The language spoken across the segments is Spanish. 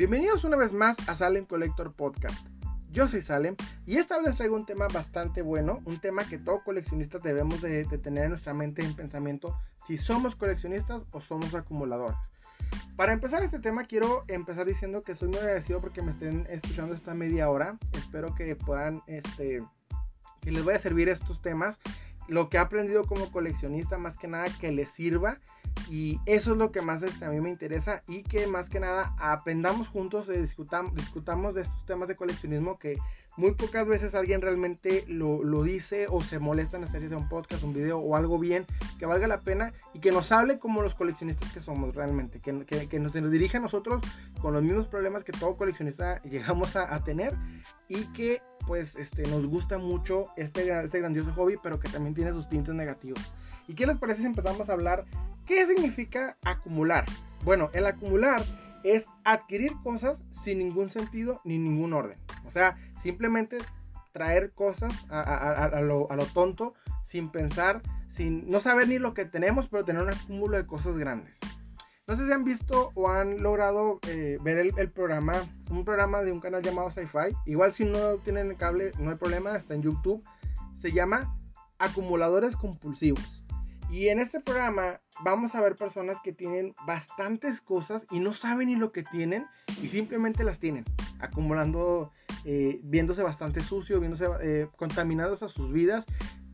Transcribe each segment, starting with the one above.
Bienvenidos una vez más a Salem Collector Podcast. Yo soy Salem y esta vez les traigo un tema bastante bueno, un tema que todo coleccionista debemos de, tener en nuestra mente en pensamiento si somos coleccionistas o somos acumuladores. Para empezar este tema quiero empezar diciendo que estoy muy agradecido porque me estén escuchando esta media hora. Espero que puedan, este, que les vaya a servir estos temas. Lo que he aprendido como coleccionista, más que nada que les sirva y eso es lo que más a mí me interesa y que más que nada aprendamos juntos, eh, discutamos, discutamos de estos temas de coleccionismo que muy pocas veces alguien realmente lo, lo, dice o se molesta en hacer un podcast, un video o algo bien que valga la pena y que nos hable como los coleccionistas que somos realmente, que, que, que nos, nos, dirija a nosotros con los mismos problemas que todo coleccionista llegamos a, a tener y que pues este, nos gusta mucho este, este grandioso hobby pero que también tiene sus tintes negativos. ¿Y qué les parece si empezamos a hablar qué significa acumular? Bueno, el acumular es adquirir cosas sin ningún sentido ni ningún orden. O sea, simplemente traer cosas a, lo, tonto, sin pensar, sin no saber ni lo que tenemos, pero tener un acúmulo de cosas grandes. No sé si han visto o han logrado eh, ver el, el, programa, un programa de un canal llamado Sci-Fi. Igual si no tienen el cable, no hay problema, está en YouTube. Se llama Acumuladores Compulsivos. Y en este programa vamos a ver personas que tienen bastantes cosas y no saben ni lo que tienen y simplemente las tienen, acumulando, eh, viéndose bastante sucio, viéndose eh, contaminados a sus vidas.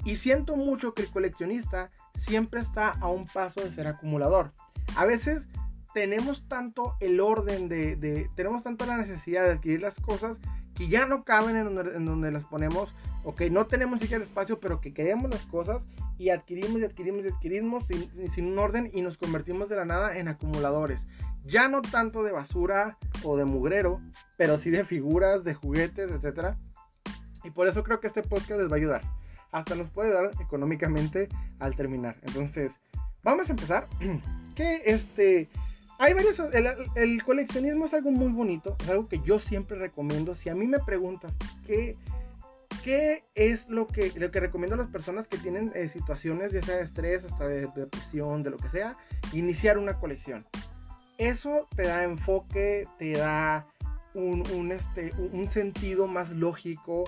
Y siento mucho que el coleccionista siempre está a un paso de ser acumulador. A veces tenemos tanto el orden de, tenemos tanto la necesidad de adquirir las cosas que ya no caben en donde, las ponemos, o que no tenemos siquiera espacio, pero que queremos las cosas y adquirimos y adquirimos y adquirimos sin, sin, un orden y nos convertimos de la nada en acumuladores. Ya no tanto de basura o de mugrero, pero sí de figuras, de juguetes, etc. Y por eso creo que este podcast les va a ayudar. Hasta nos puede ayudar económicamente al terminar. Entonces, vamos a empezar. que este... Hay varios... El, el coleccionismo es algo muy bonito. Es algo que yo siempre recomiendo. Si a mí me preguntas qué ¿Qué es lo que, lo que recomiendo a las personas que tienen eh, situaciones, ya sea de estrés, hasta de, depresión, de lo que sea? Iniciar una colección. Eso te da enfoque, te da un, este, un sentido más lógico,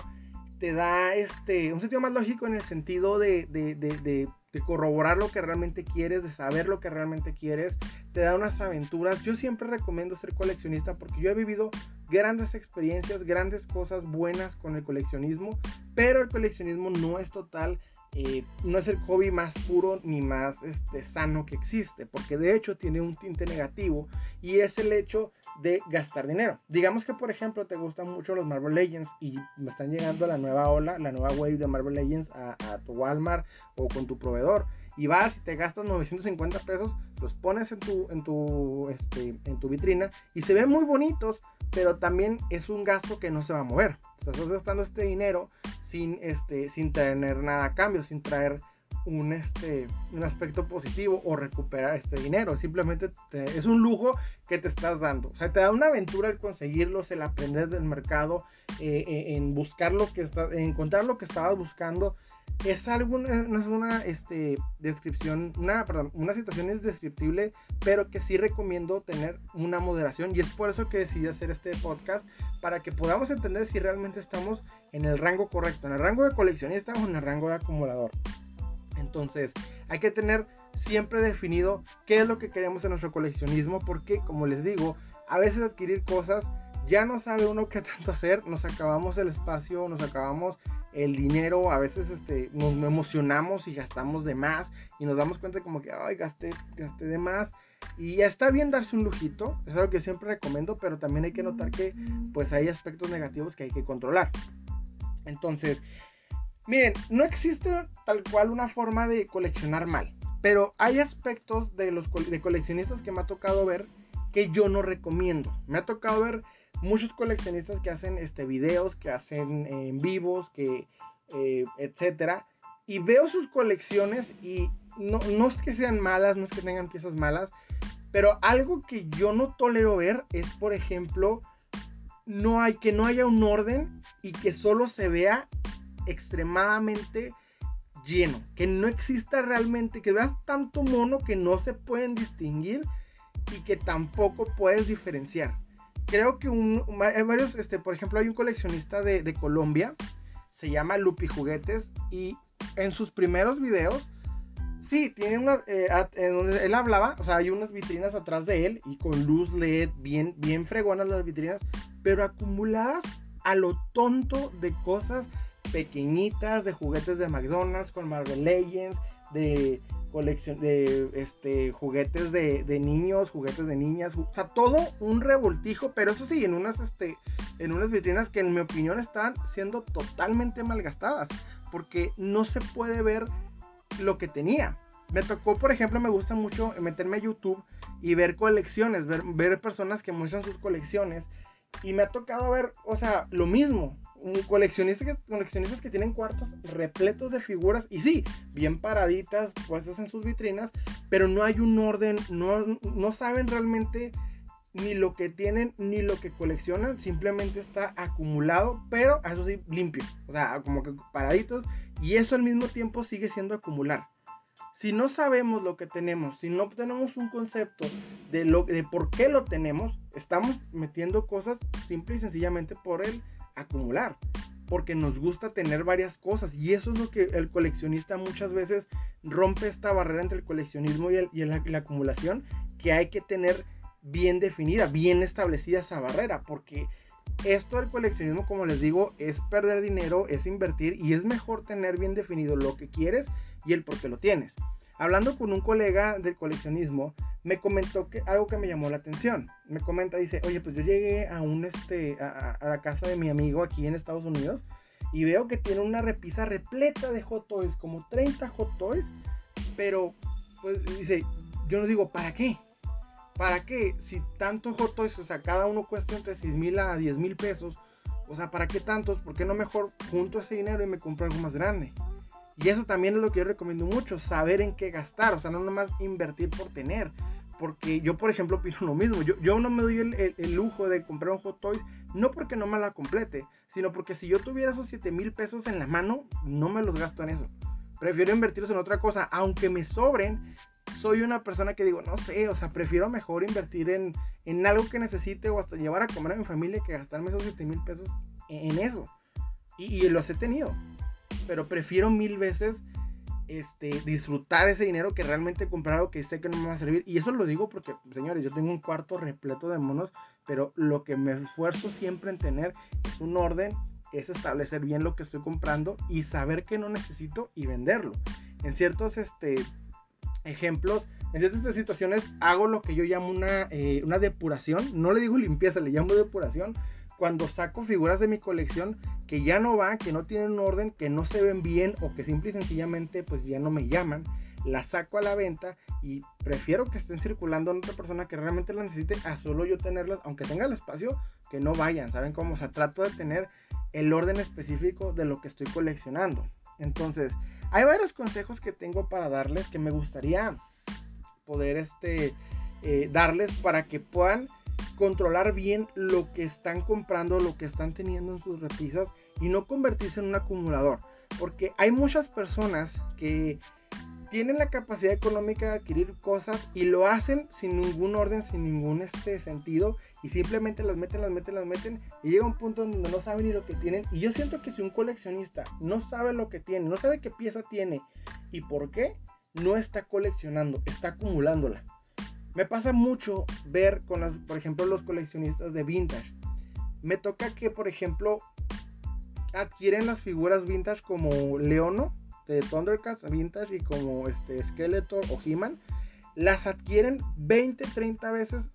te da este, un sentido más lógico en el sentido de, de, de, de, corroborar lo que realmente quieres, de saber lo que realmente quieres, te da unas aventuras. Yo siempre recomiendo ser coleccionista porque yo he vivido grandes experiencias, grandes cosas buenas con el coleccionismo, pero el coleccionismo no es total, eh, no es el hobby más puro ni más este, sano que existe, porque de hecho tiene un tinte negativo y es el hecho de gastar dinero. Digamos que por ejemplo te gustan mucho los Marvel Legends y me están llegando la nueva ola, la nueva wave de Marvel Legends a, a tu Walmart o con tu proveedor y vas y te gastas 950 pesos, los pones en tu, en tu, este, en tu vitrina y se ven muy bonitos, pero también es un gasto que no se va a mover. O sea, estás gastando este dinero sin, este, sin tener nada a cambio, sin traer un, este, un aspecto positivo o recuperar este dinero. Simplemente es un lujo que te estás dando. O sea, te da una aventura el conseguirlos, el aprender del mercado, eh, eh, en buscar lo que está, en encontrar lo que estabas buscando es algo, no es una este, descripción, una, perdón, una situación indescriptible, pero que sí recomiendo tener una moderación y es por eso que decidí hacer este podcast, para que podamos entender si realmente estamos en el rango correcto, en el rango de coleccionista o en el rango de acumulador. Entonces, hay que tener siempre definido qué es lo que queremos en nuestro coleccionismo, porque como les digo, a veces adquirir cosas ya no sabe uno qué tanto hacer, nos acabamos el espacio, nos acabamos el dinero, a veces este, nos emocionamos y gastamos de más y nos damos cuenta como que, ay, gasté, gasté de más. Y está bien darse un lujito, es algo que siempre recomiendo, pero también hay que notar que pues hay aspectos negativos que hay que controlar. Entonces, miren, no existe tal cual una forma de coleccionar mal, pero hay aspectos de los de coleccionistas que me ha tocado ver que yo no recomiendo. Me ha tocado ver muchos coleccionistas que hacen este, videos, que hacen en vivos, que, eh, etcétera. Y veo sus colecciones y no, no es que sean malas, no es que tengan piezas malas, pero algo que yo no tolero ver es, por ejemplo, no hay, que no haya un orden y que solo se vea extremadamente lleno, que no exista realmente, que veas tanto mono que no se pueden distinguir y que tampoco puedes diferenciar. creo que hay varios, este, por ejemplo, hay un coleccionista de, de Colombia, se llama Lupi Juguetes, y en sus primeros videos, sí, tiene una, eh, en donde él hablaba, o sea, hay unas vitrinas atrás de él y con luz LED, bien, bien fregonas las vitrinas, pero acumuladas a lo tonto de cosas pequeñitas, de juguetes de McDonald's con Marvel Legends, de colección de este juguetes de, de, niños, juguetes de niñas, o sea, todo un revoltijo, pero eso sí, en unas este en unas vitrinas que en mi opinión están siendo totalmente malgastadas, porque no se puede ver lo que tenía. Me tocó, por ejemplo, me gusta mucho meterme a YouTube y ver colecciones, ver, ver personas que muestran sus colecciones y me ha tocado ver, o sea, lo mismo. Coleccionistas que, coleccionistas que tienen cuartos repletos de figuras y sí, bien paraditas, puestas en sus vitrinas, pero no hay un orden, no, no saben realmente ni lo que tienen ni lo que coleccionan, simplemente está acumulado, pero eso sí, limpio, o sea, como que paraditos, y eso al mismo tiempo sigue siendo acumular si no sabemos lo que tenemos, si no tenemos un concepto de, lo, de por qué lo tenemos, estamos metiendo cosas simple y sencillamente por el acumular. Porque nos gusta tener varias cosas. Y eso es lo que el coleccionista muchas veces rompe esta barrera entre el coleccionismo y, la, la acumulación. Que hay que tener bien definida, bien establecida esa barrera. Porque esto del coleccionismo, como les digo, es perder dinero, es invertir y es mejor tener bien definido lo que quieres y el por qué lo tienes. Hablando con un colega del coleccionismo, me comentó que algo que me llamó la atención. Me comenta, dice, oye, pues yo llegué a un este a, la casa de mi amigo aquí en Estados Unidos y veo que tiene una repisa repleta de hot toys, como 30 hot toys, pero pues dice, yo no digo, ¿para qué? ¿Para qué? Si tantos hot toys, o sea, cada uno cuesta entre 6 mil a 10 mil pesos, o sea, ¿para qué tantos? ¿Por qué no mejor junto ese dinero y me compro algo más grande? Y eso también es lo que yo recomiendo mucho, saber en qué gastar, o sea, no nomás invertir por tener. Porque yo, por ejemplo, opino lo mismo. Yo, yo no me doy el, lujo de comprar un Hot Toys, no porque no me la complete, sino porque si yo tuviera esos 7 mil pesos en la mano, no me los gasto en eso. Prefiero invertirlos en otra cosa, aunque me sobren. Soy una persona que digo, no sé, o sea, prefiero mejor invertir en, en algo que necesite o hasta llevar a comer a mi familia que gastarme esos 7 mil pesos en, eso. Y, y los he tenido pero prefiero mil veces este, disfrutar ese dinero que realmente comprar algo que sé que no me va a servir. Y eso lo digo porque, señores, yo tengo un cuarto repleto de monos, pero lo que me esfuerzo siempre en tener es un orden, es establecer bien lo que estoy comprando y saber que no necesito y venderlo. En ciertos este, ejemplos, en ciertas situaciones hago lo que yo llamo una, eh, una depuración, no le digo limpieza, le llamo depuración cuando saco figuras de mi colección que ya no van, que no tienen orden, que no se ven bien o que simple y sencillamente pues ya no me llaman, las saco a la venta y prefiero que estén circulando en otra persona que realmente las necesite a solo yo tenerlas, aunque tenga el espacio, que no vayan, ¿saben cómo? O sea, trato de tener el orden específico de lo que estoy coleccionando. Entonces, hay varios consejos que tengo para darles que me gustaría poder este, eh, darles para que puedan controlar bien lo que están comprando, lo que están teniendo en sus repisas y no convertirse en un acumulador. Porque hay muchas personas que tienen la capacidad económica de adquirir cosas y lo hacen sin ningún orden, sin ningún este sentido y simplemente las meten, las meten, las meten y llega un punto donde no saben ni lo que tienen. Y yo siento que si un coleccionista no sabe lo que tiene, no sabe qué pieza tiene y por qué, no está coleccionando, está acumulándola. Me pasa mucho ver con las, por ejemplo, los coleccionistas de vintage. Me toca que, por ejemplo, adquieren las figuras vintage como Leono de Thundercats vintage y como este Skeletor o He-Man. Las adquieren 20, 30 veces.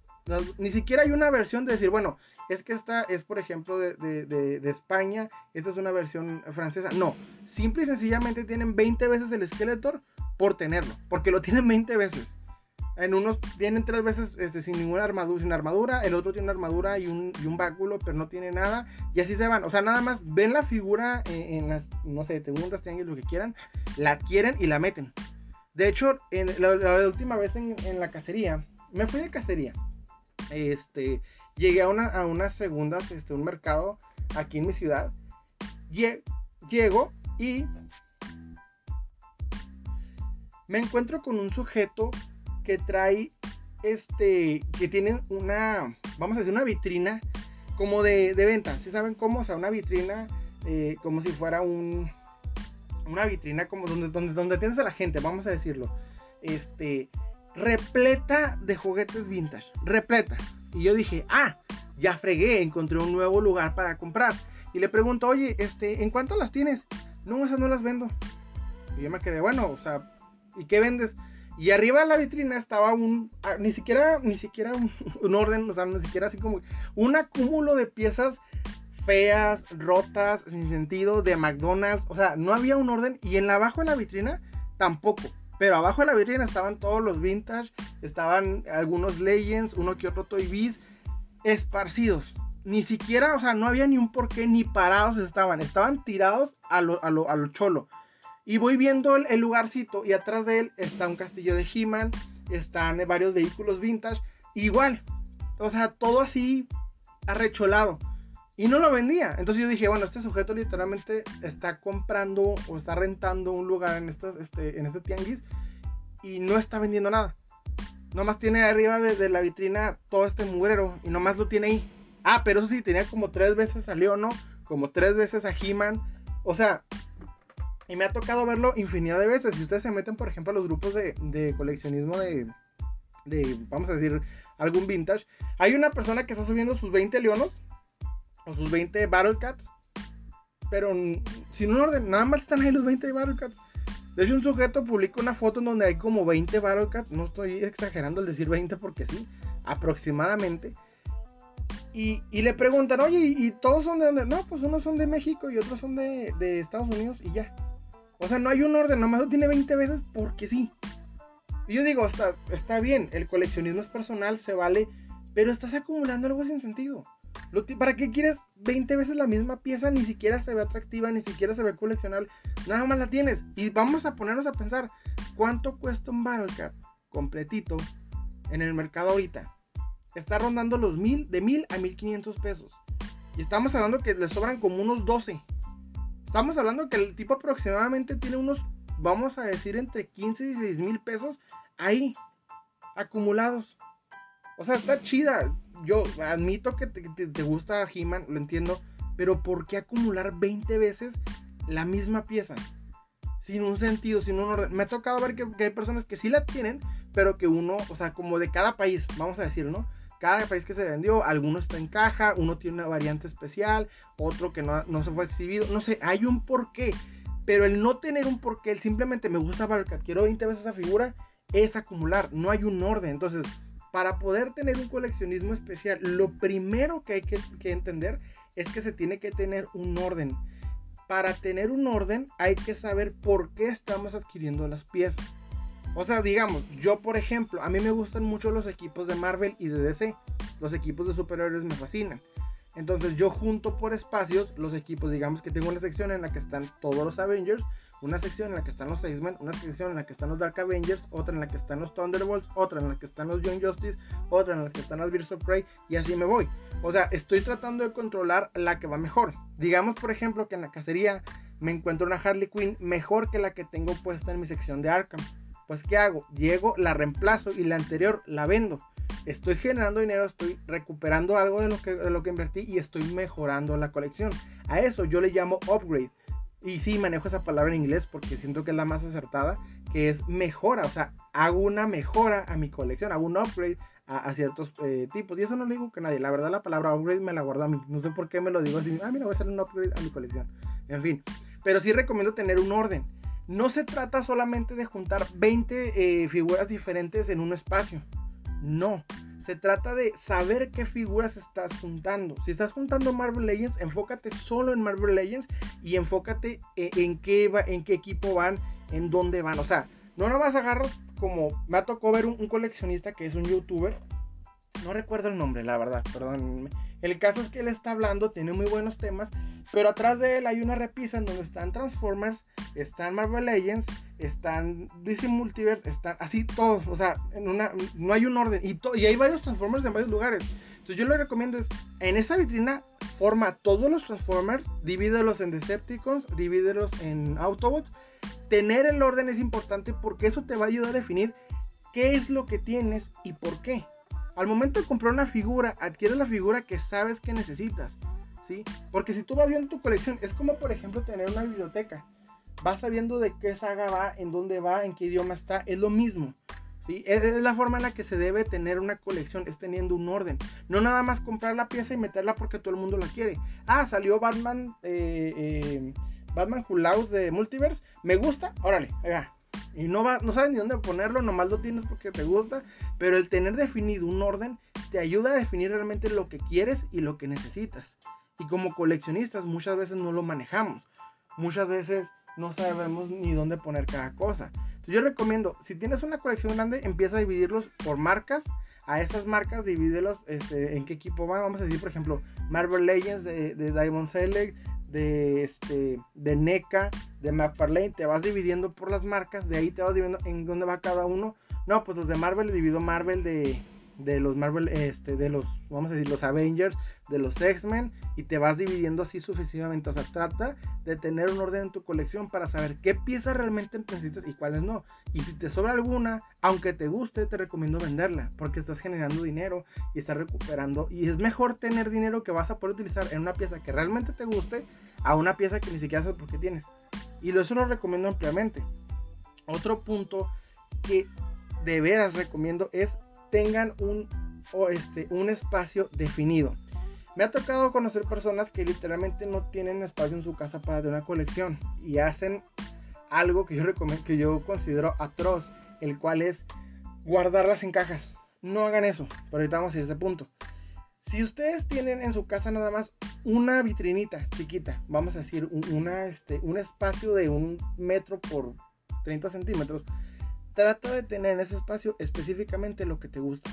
Ni siquiera hay una versión de decir, bueno, es que esta es, por ejemplo, de, de, de España, esta es una versión francesa. No, simple y sencillamente tienen 20 veces el Skeletor por tenerlo, porque lo tienen 20 veces. En unos tienen tres veces este, sin ninguna armadura, sin armadura, el otro tiene una armadura y un, y un báculo, pero no tiene nada. Y así se van. O sea, nada más ven la figura en, las, no sé, segundas, tianguis, lo que quieran, la adquieren y la meten. De hecho, en la, última vez en, la cacería, me fui de cacería. Este, llegué a una, a unas segundas, este, un mercado aquí en mi ciudad. Llego y me encuentro con un sujeto que trae este, que tienen una, vamos a decir, una vitrina como de, de venta. ¿Sí saben cómo? O sea, una vitrina eh, como si fuera un, una vitrina como donde, donde, donde tienes a la gente, vamos a decirlo. Este, repleta de juguetes vintage. Repleta. Y yo dije, ah, ya fregué, encontré un nuevo lugar para comprar. Y le pregunto, oye, este, ¿en cuánto las tienes? No, esas no las vendo. Y yo me quedé, bueno, o sea, ¿y qué vendes? Y arriba de la vitrina estaba un, ah, ni siquiera, ni siquiera un, orden, o sea, ni siquiera así como un acúmulo de piezas feas, rotas, sin sentido, de McDonald's, o sea, no había un orden y en la abajo de la vitrina tampoco. Pero abajo de la vitrina estaban todos los vintage, estaban algunos Legends, uno que otro Toy Biz, esparcidos. Ni siquiera, o sea, no había ni un porqué, ni parados estaban, estaban tirados a lo, a lo, a lo cholo. Y voy viendo el, lugarcito y atrás de él está un castillo de He-Man, están varios vehículos vintage, igual, o sea, todo así arrecholado. Y no lo vendía. Entonces yo dije, bueno, este sujeto literalmente está comprando o está rentando un lugar en, estas, este, en este tianguis y no está vendiendo nada. Nomás tiene arriba de, la vitrina todo este mugrero y nomás lo tiene ahí. Ah, pero eso sí, tenía como tres veces a ¿no? como tres veces a He-Man. O sea, y me ha tocado verlo infinidad de veces. Si ustedes se meten, por ejemplo, a los grupos de, coleccionismo de, de, vamos a decir, algún vintage, hay una persona que está subiendo sus 20 leonos o sus 20 Battle Cats, pero sin un orden, nada más están ahí los 20 Battle Cats. De hecho, un sujeto publica una foto en donde hay como 20 Battle Cats, no estoy exagerando al decir 20 porque sí, aproximadamente. Y, le preguntan, oye, ¿y, todos son de dónde? No, pues unos son de México y otros son de, de Estados Unidos y ya. O sea, no hay un orden, nomás lo tiene 20 veces porque sí. Y yo digo, está, está bien, el coleccionismo es personal, se vale, pero estás acumulando algo sin sentido. ¿Para qué quieres 20 veces la misma pieza? Ni siquiera se ve atractiva, ni siquiera se ve coleccionable. Nada más la tienes. Y vamos a ponernos a pensar, ¿cuánto cuesta un Battle Cap completito en el mercado ahorita? Está rondando los mil, de mil a 1500 pesos. Y estamos hablando que le sobran como unos 12. Estamos hablando que el tipo aproximadamente tiene unos, vamos a decir, entre 15 y 16 mil pesos ahí, acumulados. O sea, está chida. Yo admito que te, gusta He-Man, lo entiendo. Pero ¿por qué acumular 20 veces la misma pieza? Sin un sentido, sin un orden. Me ha tocado ver que, hay personas que sí la tienen, pero que uno, o sea, como de cada país, vamos a decir, ¿no? Cada país que se vendió, alguno está en caja, uno tiene una variante especial, otro que no, se fue exhibido, no sé, hay un porqué. Pero el no tener un porqué, el simplemente me gusta Valkat, quiero 20 veces esa figura, es acumular, no hay un orden. Entonces, para poder tener un coleccionismo especial, lo primero que hay que entender es que se tiene que tener un orden. Para tener un orden hay que saber por qué estamos adquiriendo las piezas. O sea, digamos, yo por ejemplo, a mí me gustan mucho los equipos de Marvel y de DC. Los equipos de superhéroes me fascinan. Entonces yo junto por espacios los equipos, digamos que tengo una sección en la que están todos los Avengers, una sección en la que están los X-Men, una sección en la que están los Dark Avengers, otra en la que están los Thunderbolts, otra en la que están los Young Justice, otra en la que están las Birds of Prey y así me voy. O sea, estoy tratando de controlar la que va mejor. Digamos, por ejemplo, que en la cacería me encuentro una Harley Quinn mejor que la que tengo puesta en mi sección de Arkham. Pues ¿qué hago? Llego, la reemplazo y la anterior la vendo. Estoy generando dinero, estoy recuperando algo de lo que, de lo que invertí y estoy mejorando la colección. A eso yo le llamo upgrade. Y sí, manejo esa palabra en inglés porque siento que es la más acertada, que es mejora. O sea, hago una mejora a mi colección, hago un upgrade a, ciertos eh, tipos. Y eso no lo digo que nadie. La verdad, la palabra upgrade me la guardo a mí. No sé por qué me lo digo así. Ah, mira, voy a hacer un upgrade a mi colección. En fin. Pero sí recomiendo tener un orden no se trata solamente de juntar 20 eh, figuras diferentes en un espacio. No. Se trata de saber qué figuras estás juntando. Si estás juntando Marvel Legends, enfócate solo en Marvel Legends y enfócate eh, en, qué, va, en qué equipo van, en dónde van. O sea, no nomás agarras como me ha tocado ver un, coleccionista que es un youtuber. No recuerdo el nombre, la verdad, perdón. El caso es que él está hablando, tiene muy buenos temas, pero atrás de él hay una repisa en donde están Transformers, están Marvel Legends, están DC Multiverse, están así todos, o sea, en una, no hay un orden y, y hay varios Transformers en varios lugares. Entonces yo le recomiendo es, en esa vitrina forma todos los Transformers, divídelos en Decepticons, divídelos en Autobots. Tener el orden es importante porque eso te va a ayudar a definir qué es lo que tienes y por qué. Al momento de comprar una figura, adquiere la figura que sabes que necesitas, ¿sí? Porque si tú vas viendo tu colección, es como por ejemplo tener una biblioteca. Vas sabiendo de qué saga va, en dónde va, en qué idioma está, es lo mismo. ¿sí? Es, la forma en la que se debe tener una colección, es teniendo un orden. No nada más comprar la pieza y meterla porque todo el mundo la quiere. Ah, salió Batman, eh, eh, Batman Who de Multiverse. Me gusta, órale, va. Y no, va, no sabes ni dónde ponerlo, nomás lo tienes porque te gusta. Pero el tener definido un orden te ayuda a definir realmente lo que quieres y lo que necesitas. Y como coleccionistas muchas veces no lo manejamos. Muchas veces no sabemos ni dónde poner cada cosa. Entonces yo recomiendo, si tienes una colección grande, empieza a dividirlos por marcas. A esas marcas divídelos este, en qué equipo van. Vamos a decir, por ejemplo, Marvel Legends de, de Diamond Select, de, este, de NECA, de McFarlane, te vas dividiendo por las marcas, de ahí te vas dividiendo en dónde va cada uno. No, pues los de Marvel divido Marvel de, de los Marvel, este, de los, vamos a decir, los Avengers, de los X-Men, y te vas dividiendo así sucesivamente. O sea, trata de tener un orden en tu colección para saber qué piezas realmente necesitas y cuáles no. Y si te sobra alguna, aunque te guste, te recomiendo venderla, porque estás generando dinero y estás recuperando. Y es mejor tener dinero que vas a poder utilizar en una pieza que realmente te guste a una pieza que ni siquiera sabes por qué tienes. Y eso lo recomiendo ampliamente. Otro punto que de veras recomiendo es tengan un, este, un espacio definido. Me ha tocado conocer personas que literalmente no tienen espacio en su casa para de una colección y hacen algo que yo recomiendo, que yo considero atroz, el cual es guardarlas en cajas. No hagan eso, pero ahorita vamos a ir a este punto. Si ustedes tienen en su casa nada más una vitrinita chiquita, vamos a decir una, este, un espacio de un metro por 30 centímetros, trata de tener en ese espacio específicamente lo que te gusta.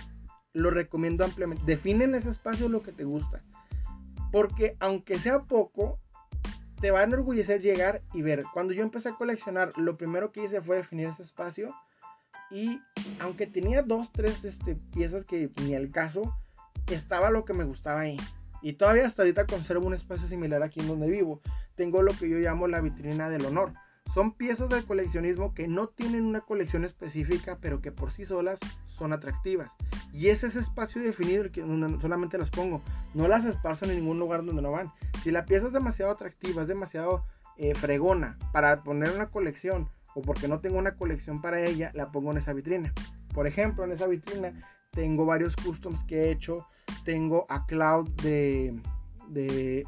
Lo recomiendo ampliamente. Define en ese espacio lo que te gusta. Porque aunque sea poco, te va a enorgullecer llegar y ver. Cuando yo empecé a coleccionar, lo primero que hice fue definir ese espacio. Y aunque tenía dos, tres este, piezas que ni al caso, estaba lo que me gustaba ahí. Y todavía hasta ahorita conservo un espacio similar aquí en donde vivo. Tengo lo que yo llamo la vitrina del honor. Son piezas del coleccionismo que no tienen una colección específica, pero que por sí solas son atractivas. Y es ese espacio definido que solamente las pongo. No las esparzo en ningún lugar donde no van. Si la pieza es demasiado atractiva, es demasiado eh, fregona para poner una colección, o porque no tengo una colección para ella, la pongo en esa vitrina. Por ejemplo, en esa vitrina tengo varios customs que he hecho. Tengo a Cloud de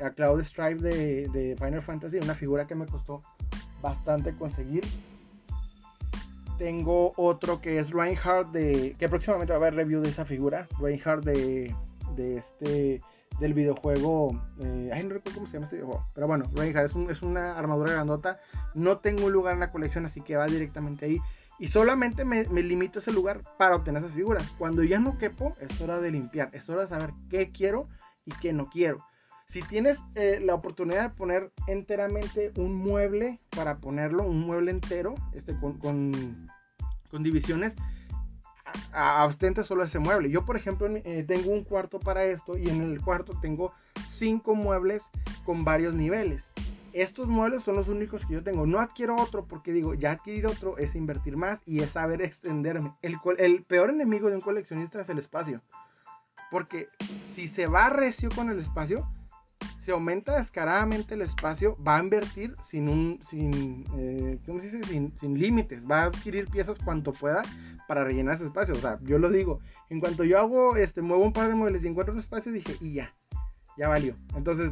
a Cloud Stripe de, de Final Fantasy, una figura que me costó bastante conseguir. Tengo otro que es Reinhardt de. que próximamente va a haber review de esa figura. Reinhardt de. de este. del videojuego. Eh, ay, no recuerdo cómo se llama este videojuego. Pero bueno, Reinhardt es, es una armadura grandota. No tengo un lugar en la colección, así que va directamente ahí. Y solamente me, me, limito a ese lugar para obtener esas figuras. Cuando ya no quepo, es hora de limpiar. Es hora de saber qué quiero y qué no quiero. Si tienes eh, la oportunidad de poner enteramente un mueble para ponerlo, un mueble entero, este, con, con, divisiones, abstente solo ese mueble. Yo, por ejemplo, eh, tengo un cuarto para esto y en el cuarto tengo cinco muebles con varios niveles. Estos muebles son los únicos que yo tengo. No adquiero otro porque digo, ya adquirir otro es invertir más y es saber extenderme. El, el peor enemigo de un coleccionista es el espacio. Porque si se va recio con el espacio, se aumenta descaradamente el espacio, va a invertir sin un, sin, eh, ¿cómo se dice? Sin, límites, va a adquirir piezas cuanto pueda para rellenar ese espacio. O sea, yo lo digo, en cuanto yo hago, este, muevo un par de muebles y encuentro un espacio, dije, y ya, ya valió. Entonces,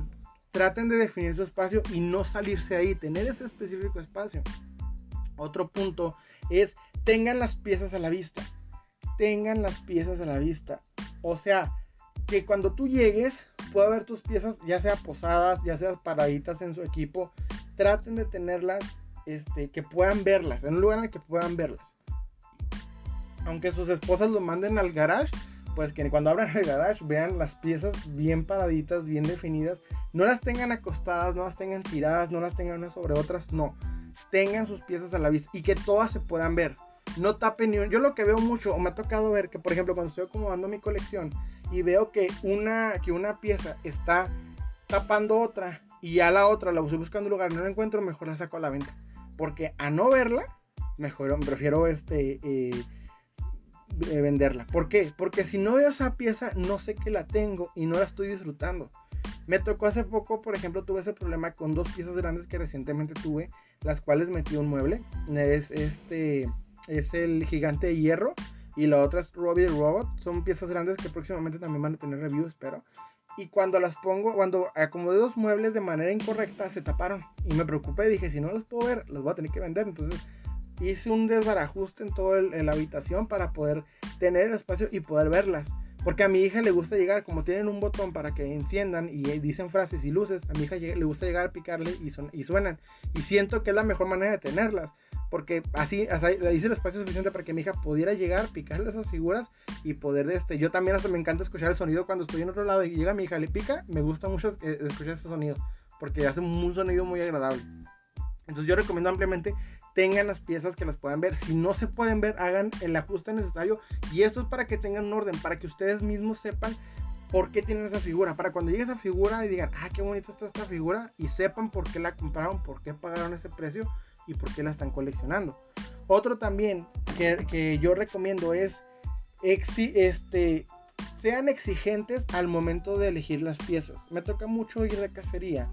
traten de definir su espacio y no salirse ahí, tener ese específico espacio. Otro punto es, tengan las piezas a la vista. Tengan las piezas a la vista. O sea, que cuando tú llegues pueda ver tus piezas, ya sea posadas, ya sea paraditas en su equipo, traten de tenerlas, este, que puedan verlas, en un lugar en el que puedan verlas. Aunque sus esposas lo manden al garage, pues que cuando abran el garage vean las piezas bien paraditas, bien definidas. No las tengan acostadas, no las tengan tiradas, no las tengan unas sobre otras, no. Tengan sus piezas a la vista y que todas se puedan ver. No tapen ni un... Yo lo que veo mucho, o me ha tocado ver que, por ejemplo, cuando estoy acomodando mi colección, y veo que una, que una pieza está tapando otra y ya la otra la estoy buscando un lugar, no la encuentro, mejor la saco a la venta. Porque a no verla, mejor prefiero este, eh, eh, venderla. ¿Por qué? Porque si no veo esa pieza, no sé que la tengo y no la estoy disfrutando. Me tocó hace poco, por ejemplo, tuve ese problema con dos piezas grandes que recientemente tuve, las cuales metí un mueble. Es este es el gigante de hierro y la otra es Robbie Robot. Son piezas grandes que próximamente también van a tener reviews, espero. Y cuando las pongo, cuando acomodé dos muebles de manera incorrecta, se taparon. Y me preocupé, dije, si no los puedo ver, los voy a tener que vender. Entonces hice un desbarajuste en toda la habitación para poder tener el espacio y poder verlas. Porque a mi hija le gusta llegar, como tienen un botón para que enciendan y dicen frases y luces, a mi hija le gusta llegar a picarle y, son, y suenan. Y siento que es la mejor manera de tenerlas. Porque así, le hice el espacio suficiente para que mi hija pudiera llegar, picarle esas figuras y poder, este, yo también hasta me encanta escuchar el sonido cuando estoy en otro lado y llega mi hija, le pica, me gusta mucho eh, escuchar ese sonido. Porque hace un sonido muy agradable. Entonces yo recomiendo ampliamente tengan las piezas que las puedan ver. Si no se pueden ver, hagan el ajuste necesario. Y esto es para que tengan un orden, para que ustedes mismos sepan por qué tienen esa figura. Para cuando llegue esa figura y digan, ah, qué bonita está esta figura. Y sepan por qué la compraron, por qué pagaron ese precio y por qué la están coleccionando. Otro también que, yo recomiendo es, este, sean exigentes al momento de elegir las piezas. Me toca mucho ir de cacería.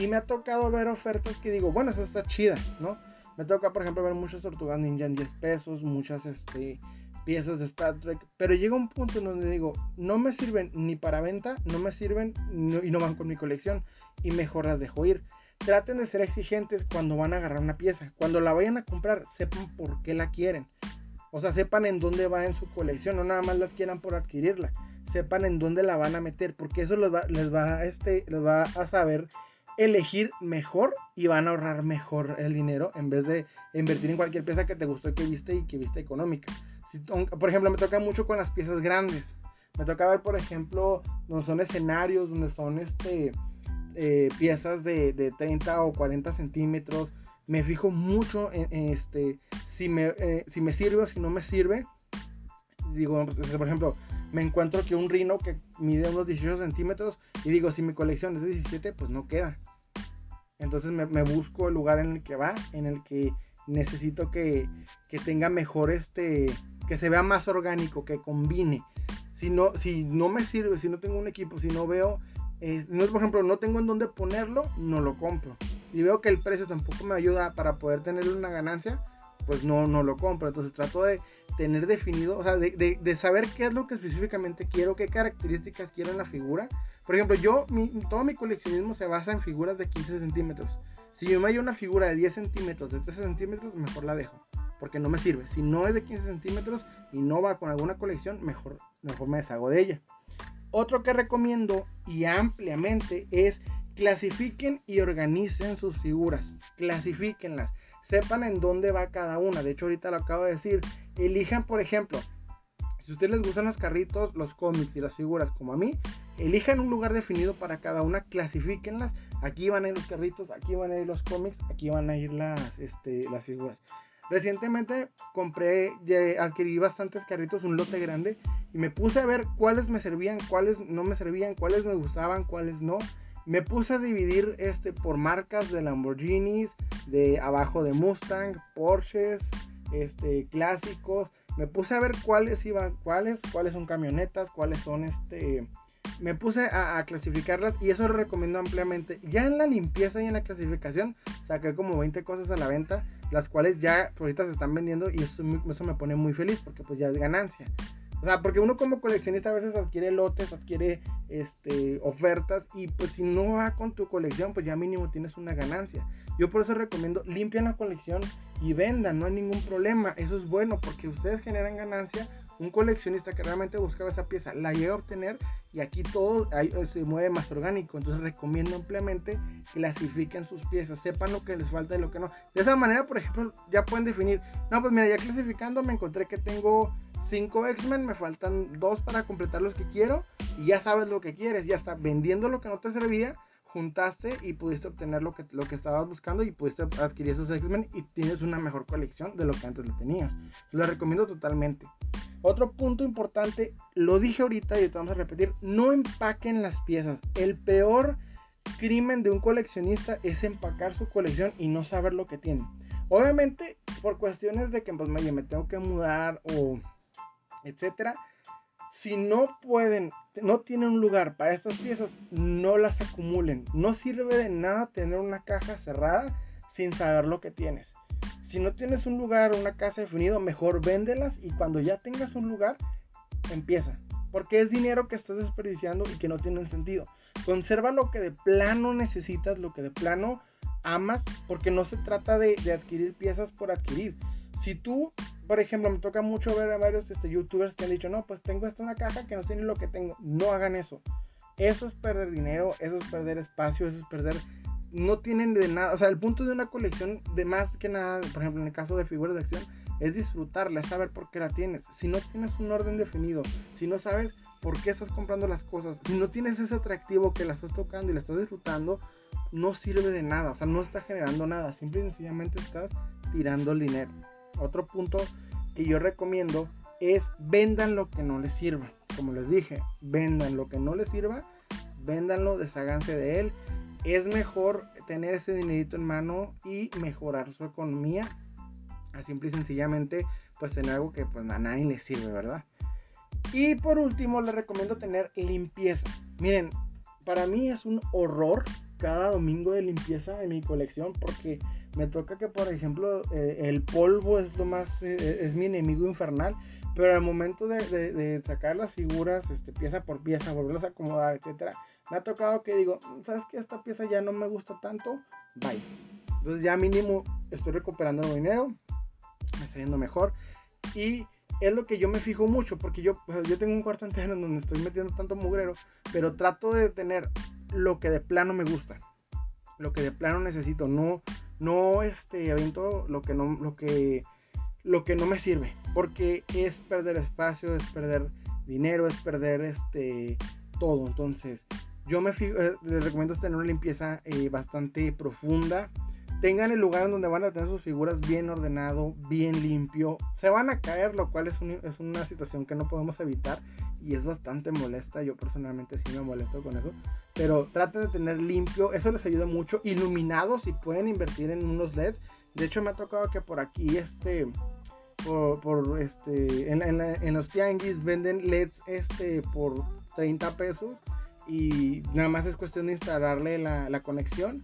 Y me ha tocado ver ofertas que digo, bueno, esa está chida, ¿no? Me toca, por ejemplo, ver muchas tortugas ninja en 10 pesos, muchas este, piezas de Star Trek. Pero llega un punto en donde digo, no me sirven ni para venta, no me sirven y no van con mi colección. Y mejor las dejo ir. Traten de ser exigentes cuando van a agarrar una pieza. Cuando la vayan a comprar, sepan por qué la quieren. O sea, sepan en dónde va en su colección. No nada más la quieran por adquirirla. Sepan en dónde la van a meter. Porque eso les va, les este, les va a saber elegir mejor y van a ahorrar mejor el dinero en vez de invertir en cualquier pieza que te gustó que viste y que viste económica. por ejemplo, me toca mucho con las piezas grandes. Me toca ver, por ejemplo, donde son escenarios, donde son este, eh, piezas de, de, 30 o 40 centímetros. Me fijo mucho en, este, si me, eh, si me sirve o si no me sirve. Digo, por ejemplo, me encuentro que un rino que mide unos 18 centímetros y digo, si mi colección es de 17, pues no queda. Entonces me, busco el lugar en el que va, en el que necesito que, tenga mejor este, que se vea más orgánico, que combine. Si no, si no me sirve, si no tengo un equipo, si no veo, no, por ejemplo, no tengo en dónde ponerlo, no lo compro. Si veo que el precio tampoco me ayuda para poder tener una ganancia, pues no, no lo compro. Entonces trato de tener definido, o sea, de, saber qué es lo que específicamente quiero, qué características quiero en la figura. Por ejemplo, yo, todo mi coleccionismo se basa en figuras de 15 centímetros. Si yo me hay una figura de 10 centímetros, de 13 centímetros, mejor la dejo. Porque no me sirve. Si no es de 15 centímetros y no va con alguna colección, mejor, mejor me deshago de ella. Otro que recomiendo y ampliamente es clasifiquen y organicen sus figuras. Clasifíquenlas sepan en dónde va cada una. De hecho, ahorita lo acabo de decir. Elijan, por ejemplo, si a ustedes les gustan los carritos, los cómics y las figuras como a mí, elijan un lugar definido para cada una, clasifíquenlas. Aquí van a ir los carritos, aquí van a ir los cómics, aquí van a ir las, este, las figuras. Recientemente compré, adquirí bastantes carritos, un lote grande, y me puse a ver cuáles me servían, cuáles no me servían, cuáles me gustaban, cuáles no. Me puse a dividir este por marcas de Lamborghinis, de abajo de Mustang, Porsches, este clásicos. Me puse a ver cuáles iban, cuáles, cuáles son camionetas, cuáles son este me puse a, clasificarlas y eso lo recomiendo ampliamente. Ya en la limpieza y en la clasificación saqué como 20 cosas a la venta, las cuales ya ahorita se están vendiendo y eso, eso me pone muy feliz porque pues ya es ganancia. O sea, porque uno como coleccionista a veces adquiere lotes, adquiere este, ofertas y pues si no va con tu colección, pues ya mínimo tienes una ganancia. Yo por eso recomiendo limpian la colección y vendan, no hay ningún problema. Eso es bueno porque ustedes generan ganancia. Un coleccionista que realmente buscaba esa pieza la llega a obtener y aquí todo eh, se mueve más orgánico. Entonces recomiendo ampliamente clasifiquen sus piezas, sepan lo que les falta y lo que no. De esa manera, por ejemplo, ya pueden definir, no, pues mira, ya clasificando me encontré que tengo 5 X-Men, me faltan 2 para completar los que quiero y ya sabes lo que quieres, ya está vendiendo lo que no te servía, juntaste y pudiste obtener lo que, lo que estabas buscando y pudiste adquirir esos X-Men y tienes una mejor colección de lo que antes lo tenías. Lo recomiendo totalmente. Otro punto importante, lo dije ahorita y te vamos a repetir, no empaquen las piezas. El peor crimen de un coleccionista es empacar su colección y no saber lo que tiene. Obviamente, por cuestiones de que pues, me tengo que mudar o etcétera. Si no pueden, no tienen un lugar para estas piezas, no las acumulen. No sirve de nada tener una caja cerrada sin saber lo que tienes. Si no tienes un lugar, una casa definido, mejor véndelas y cuando ya tengas un lugar, empieza. Porque es dinero que estás desperdiciando y que no tiene sentido. Conserva lo que de plano necesitas, lo que de plano amas, porque no se trata de, adquirir piezas por adquirir. Si tú, por ejemplo, me toca mucho ver a varios este, youtubers que han dicho, no, pues tengo esta una caja que no tiene lo que tengo. No hagan eso. Eso es perder dinero, eso es perder espacio, eso es perder... No tienen de nada, o sea, el punto de una colección, de más que nada, por ejemplo, en el caso de figuras de acción, es disfrutarla, es saber por qué la tienes. Si no tienes un orden definido, si no sabes por qué estás comprando las cosas, si no tienes ese atractivo que la estás tocando y la estás disfrutando, no sirve de nada, o sea, no está generando nada, simple y sencillamente estás tirando el dinero. Otro punto que yo recomiendo es vendan lo que no les sirva. Como les dije, vendan lo que no les sirva, véndanlo, desháganse de él. Es mejor tener ese dinerito en mano y mejorar su economía. A simple y sencillamente, pues tener algo que pues a nadie le sirve, ¿verdad? Y por último, les recomiendo tener limpieza. Miren, para mí es un horror cada domingo de limpieza de mi colección porque me toca que por ejemplo eh, el polvo es lo más eh, es mi enemigo infernal pero al momento de, sacar las figuras este, pieza por pieza volverlas a acomodar etcétera me ha tocado que digo sabes que esta pieza ya no me gusta tanto bye entonces ya mínimo estoy recuperando el dinero me está yendo mejor y es lo que yo me fijo mucho porque yo, yo tengo un cuarto entero en donde estoy metiendo tanto mugrero pero trato de tener lo que de plano me gusta, lo que de plano necesito, no, no este evento lo que no, lo que, lo que no me sirve, porque es perder espacio, es perder dinero, es perder este todo. Entonces, yo me eh, les recomiendo tener una limpieza eh, bastante profunda tengan el lugar en donde van a tener sus figuras bien ordenado, bien limpio. Se van a caer, lo cual es, es, una situación que no podemos evitar y es bastante molesta. Yo personalmente sí me molesto con eso. Pero traten de tener limpio, eso les ayuda mucho. Iluminados si pueden invertir en unos LEDs. De hecho me ha tocado que por aquí este... Por, este en, en, los tianguis venden LEDs este por 30 pesos y nada más es cuestión de instalarle la, la conexión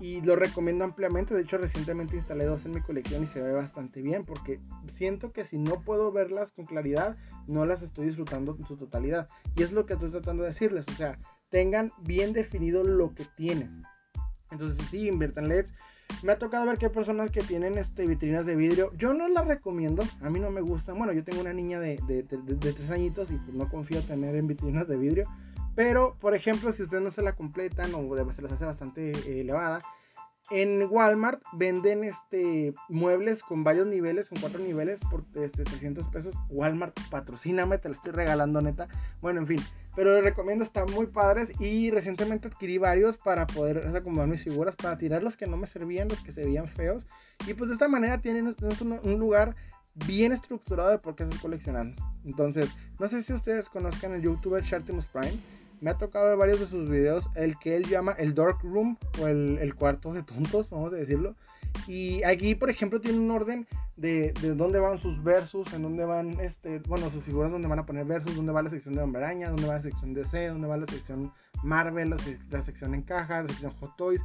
y lo recomiendo ampliamente. De hecho, recientemente instalé dos en mi colección y se ve bastante bien porque siento que si no puedo verlas con claridad, no las estoy disfrutando en su totalidad. Y es lo que estoy tratando de decirles. O sea, tengan bien definido lo que tienen. Entonces, sí, inviertan LEDs. Me ha tocado ver que hay personas que tienen este, vitrinas de vidrio. Yo no las recomiendo. A mí no me gustan. Bueno, yo tengo una niña de, de, de, tres añitos y pues no confío tener en vitrinas de vidrio. Pero, por ejemplo, si ustedes no se la completan o se las hace bastante eh, elevada, en Walmart venden este muebles con varios niveles, con cuatro niveles por este, 300 pesos. Walmart, patrocíname, te lo estoy regalando neta. Bueno, en fin, pero les recomiendo, están muy padres y recientemente adquirí varios para poder acomodar mis figuras, para tirar los que no me servían, los que se veían feos. Y pues de esta manera tienen un lugar bien estructurado de por qué estás coleccionando. Entonces, no sé si ustedes conozcan el youtuber Shartimus Prime me ha tocado ver varios de sus videos, el que él llama el Dark Room o el, cuarto de tontos, vamos a decirlo. Y aquí, por ejemplo, tiene un orden de, de dónde van sus versos, en dónde van, este, bueno, sus figuras, dónde van a poner versos, dónde va la sección de Hombre Araña, dónde va la sección DC, dónde va la sección Marvel, la, sección en caja, la sección Hot Toys.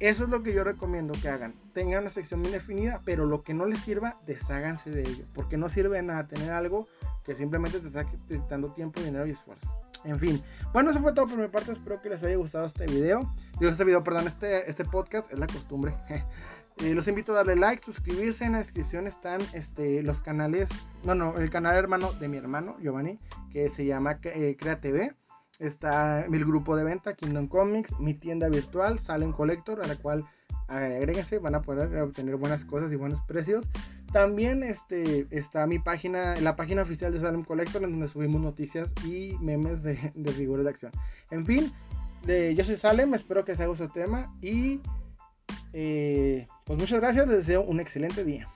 Eso es lo que yo recomiendo que hagan. Tengan una sección bien definida, pero lo que no les sirva, desháganse de ello. Porque no sirve de nada tener algo que simplemente te está quitando tiempo, dinero y esfuerzo. En fin, bueno, eso fue todo por mi parte. Espero que les haya gustado este video. Digo, este video, perdón, este, este podcast es la costumbre. Eh, los invito a darle like, suscribirse. En la descripción están este, los canales. No, no, el canal hermano de mi hermano, Giovanni, que se llama eh, Crea TV. Está mi grupo de venta, Kingdom Comics, mi tienda virtual, Salem Collector, a la cual agréguense, van a poder obtener buenas cosas y buenos precios. También este, está mi página, la página oficial de Salem Collector, en donde subimos noticias y memes de, figuras de acción. En fin, de, yo soy Salem, espero que les haya gustado el tema y eh, pues muchas gracias, les deseo un excelente día.